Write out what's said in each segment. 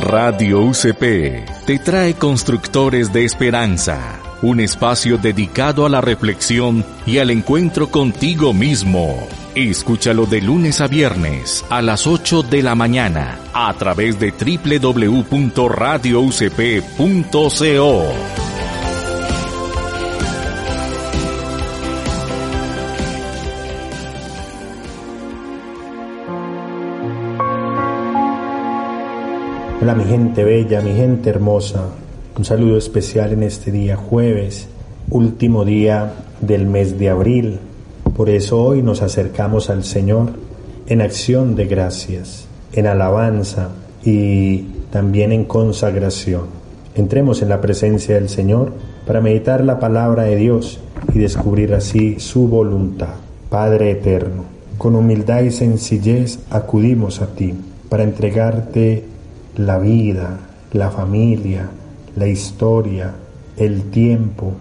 Radio UCP te trae Constructores de Esperanza, un espacio dedicado a la reflexión y al encuentro contigo mismo. Escúchalo de lunes a viernes a las 8 de la mañana a través de www.radioucp.co. Hola mi gente bella, mi gente hermosa. Un saludo especial en este día jueves, último día del mes de abril. Por eso hoy nos acercamos al Señor en acción de gracias, en alabanza y también en consagración. Entremos en la presencia del Señor para meditar la palabra de Dios y descubrir así su voluntad. Padre eterno, con humildad y sencillez acudimos a ti para entregarte la vida, la familia, la historia, el tiempo,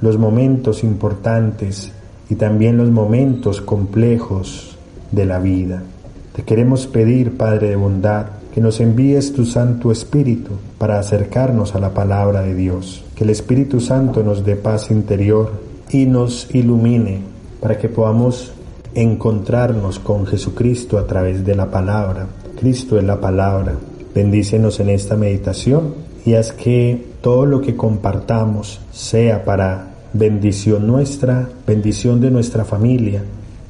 los momentos importantes y también los momentos complejos de la vida. Te queremos pedir, Padre de bondad, que nos envíes tu Santo Espíritu para acercarnos a la palabra de Dios, que el Espíritu Santo nos dé paz interior y nos ilumine para que podamos encontrarnos con Jesucristo a través de la palabra. Cristo es la palabra, Bendícenos en esta meditación y haz que todo lo que compartamos sea para bendición nuestra, bendición de nuestra familia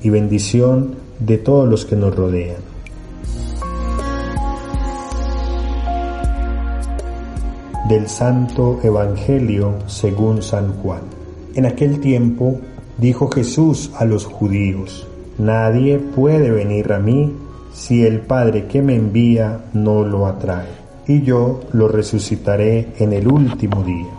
y bendición de todos los que nos rodean. Del Santo Evangelio según San Juan. En aquel tiempo dijo Jesús a los judíos, Nadie puede venir a mí si el Padre que me envía no lo atrae, y yo lo resucitaré en el último día.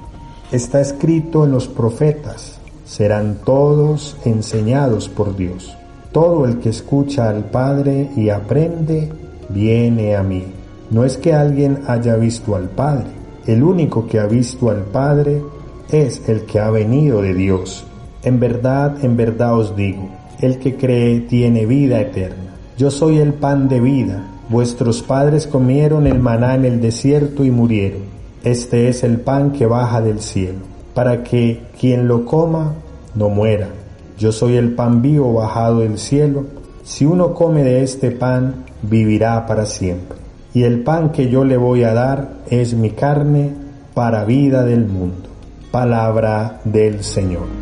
Está escrito en los profetas, serán todos enseñados por Dios. Todo el que escucha al Padre y aprende, viene a mí. No es que alguien haya visto al Padre, el único que ha visto al Padre es el que ha venido de Dios. En verdad, en verdad os digo, el que cree tiene vida eterna. Yo soy el pan de vida. Vuestros padres comieron el maná en el desierto y murieron. Este es el pan que baja del cielo, para que quien lo coma no muera. Yo soy el pan vivo bajado del cielo. Si uno come de este pan, vivirá para siempre. Y el pan que yo le voy a dar es mi carne para vida del mundo. Palabra del Señor.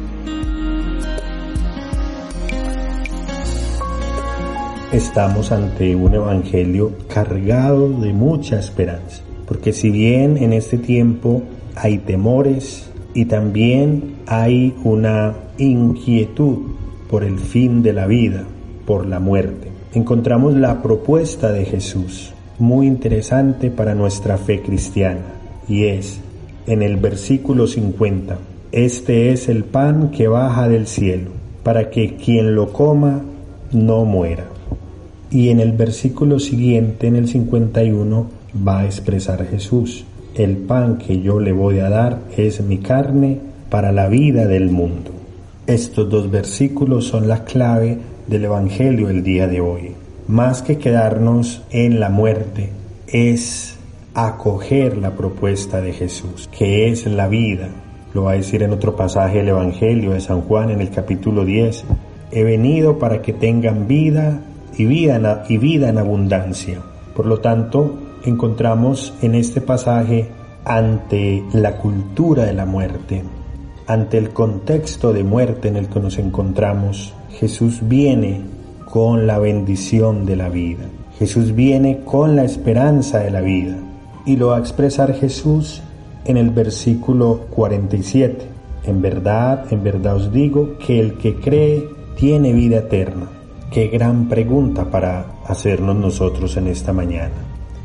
Estamos ante un evangelio cargado de mucha esperanza, porque si bien en este tiempo hay temores y también hay una inquietud por el fin de la vida, por la muerte, encontramos la propuesta de Jesús, muy interesante para nuestra fe cristiana, y es en el versículo 50, este es el pan que baja del cielo, para que quien lo coma no muera. Y en el versículo siguiente, en el 51, va a expresar Jesús, el pan que yo le voy a dar es mi carne para la vida del mundo. Estos dos versículos son la clave del Evangelio el día de hoy. Más que quedarnos en la muerte, es acoger la propuesta de Jesús, que es la vida. Lo va a decir en otro pasaje del Evangelio de San Juan en el capítulo 10. He venido para que tengan vida y vida, y vida en abundancia. Por lo tanto, encontramos en este pasaje ante la cultura de la muerte, ante el contexto de muerte en el que nos encontramos, Jesús viene con la bendición de la vida. Jesús viene con la esperanza de la vida. Y lo va a expresar Jesús en el versículo 47. En verdad, en verdad os digo que el que cree tiene vida eterna. Qué gran pregunta para hacernos nosotros en esta mañana.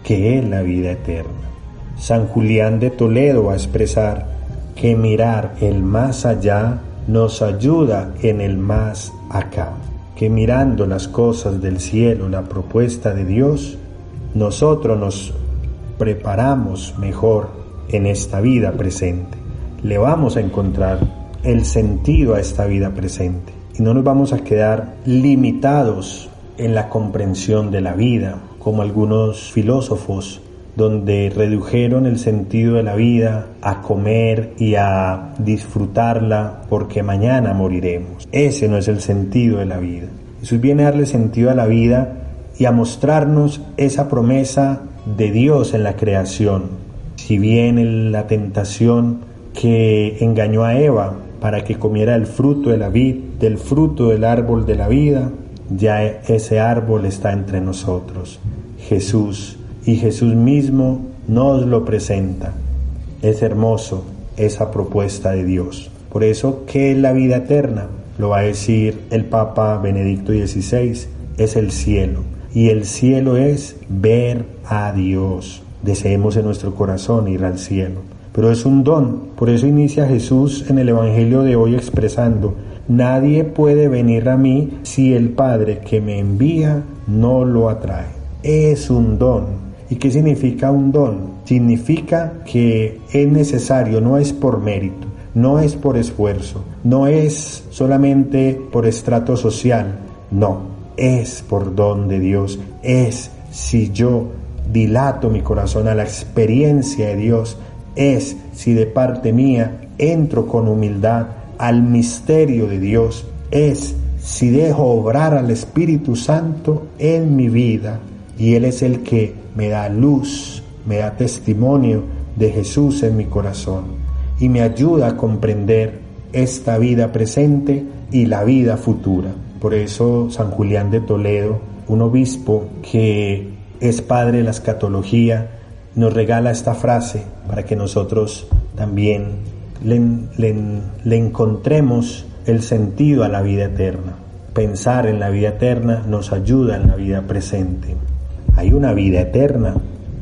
¿Qué es la vida eterna? San Julián de Toledo va a expresar que mirar el más allá nos ayuda en el más acá, que mirando las cosas del cielo, la propuesta de Dios, nosotros nos preparamos mejor en esta vida presente. Le vamos a encontrar el sentido a esta vida presente y no nos vamos a quedar limitados en la comprensión de la vida, como algunos filósofos donde redujeron el sentido de la vida a comer y a disfrutarla porque mañana moriremos. Ese no es el sentido de la vida. Jesús viene a darle sentido a la vida y a mostrarnos esa promesa de Dios en la creación. Si bien la tentación que engañó a Eva para que comiera el fruto de la vid, del fruto del árbol de la vida, ya ese árbol está entre nosotros. Jesús y Jesús mismo nos lo presenta. Es hermoso esa propuesta de Dios. Por eso, ¿qué es la vida eterna? Lo va a decir el Papa Benedicto XVI, es el cielo. Y el cielo es ver a Dios. Deseemos en nuestro corazón ir al cielo. Pero es un don. Por eso inicia Jesús en el Evangelio de hoy expresando, nadie puede venir a mí si el Padre que me envía no lo atrae. Es un don. ¿Y qué significa un don? Significa que es necesario, no es por mérito, no es por esfuerzo, no es solamente por estrato social, no, es por don de Dios, es si yo dilato mi corazón a la experiencia de Dios, es si de parte mía entro con humildad al misterio de Dios, es si dejo obrar al Espíritu Santo en mi vida y Él es el que me da luz, me da testimonio de Jesús en mi corazón y me ayuda a comprender esta vida presente y la vida futura. Por eso San Julián de Toledo, un obispo que es padre de la escatología, nos regala esta frase para que nosotros también le, encontremos el sentido a la vida eterna. Pensar en la vida eterna nos ayuda en la vida presente hay una vida eterna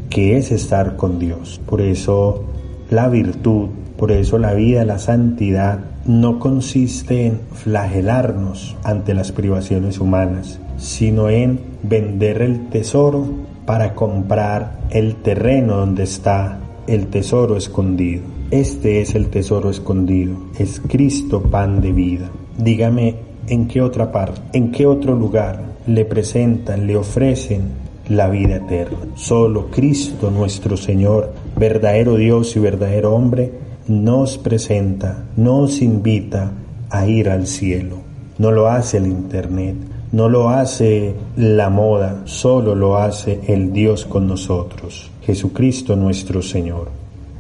que es estar con Dios. Por eso la virtud, por eso la vida, la santidad, no consiste en flagelarnos ante las privaciones humanas, sino en vender el tesoro para comprar el terreno donde está el tesoro escondido. Este es el tesoro escondido, es Cristo pan de vida. Dígame en qué otra parte, en qué otro lugar le presentan, le ofrecen la vida eterna. Solo Cristo nuestro Señor, verdadero Dios y verdadero hombre, nos presenta, nos invita a ir al cielo. No lo hace el Internet, no lo hace la moda, solo lo hace el Dios con nosotros, Jesucristo nuestro Señor.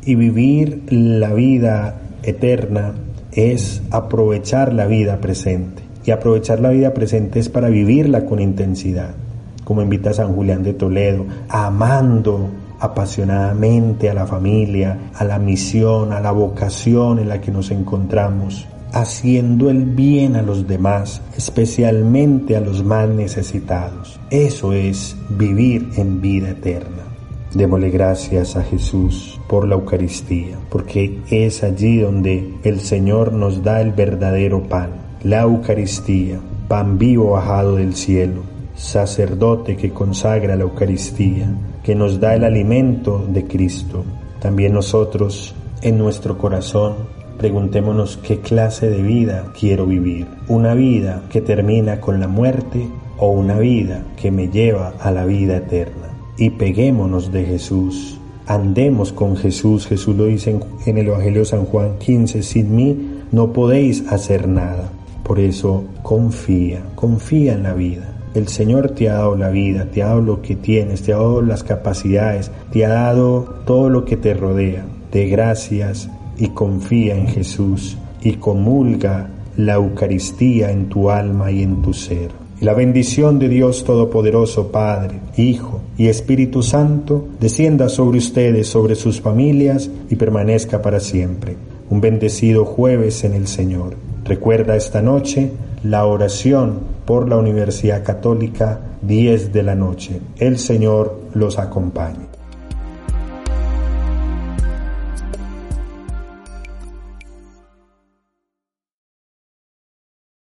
Y vivir la vida eterna es aprovechar la vida presente. Y aprovechar la vida presente es para vivirla con intensidad como invita San Julián de Toledo, amando apasionadamente a la familia, a la misión, a la vocación en la que nos encontramos, haciendo el bien a los demás, especialmente a los más necesitados. Eso es vivir en vida eterna. Démosle gracias a Jesús por la Eucaristía, porque es allí donde el Señor nos da el verdadero pan, la Eucaristía, pan vivo bajado del cielo sacerdote que consagra la Eucaristía, que nos da el alimento de Cristo. También nosotros, en nuestro corazón, preguntémonos qué clase de vida quiero vivir. Una vida que termina con la muerte o una vida que me lleva a la vida eterna. Y peguémonos de Jesús. Andemos con Jesús. Jesús lo dice en, el Evangelio de San Juan 15. Sin mí no podéis hacer nada. Por eso confía, confía en la vida el Señor te ha dado la vida, te ha dado lo que tienes, te ha dado las capacidades, te ha dado todo lo que te rodea. De gracias y confía en Jesús y comulga la Eucaristía en tu alma y en tu ser. Y la bendición de Dios Todopoderoso, Padre, Hijo y Espíritu Santo, descienda sobre ustedes, sobre sus familias y permanezca para siempre. Un bendecido jueves en el Señor. Recuerda esta noche la oración por la Universidad Católica 10 de la noche. El Señor los acompañe.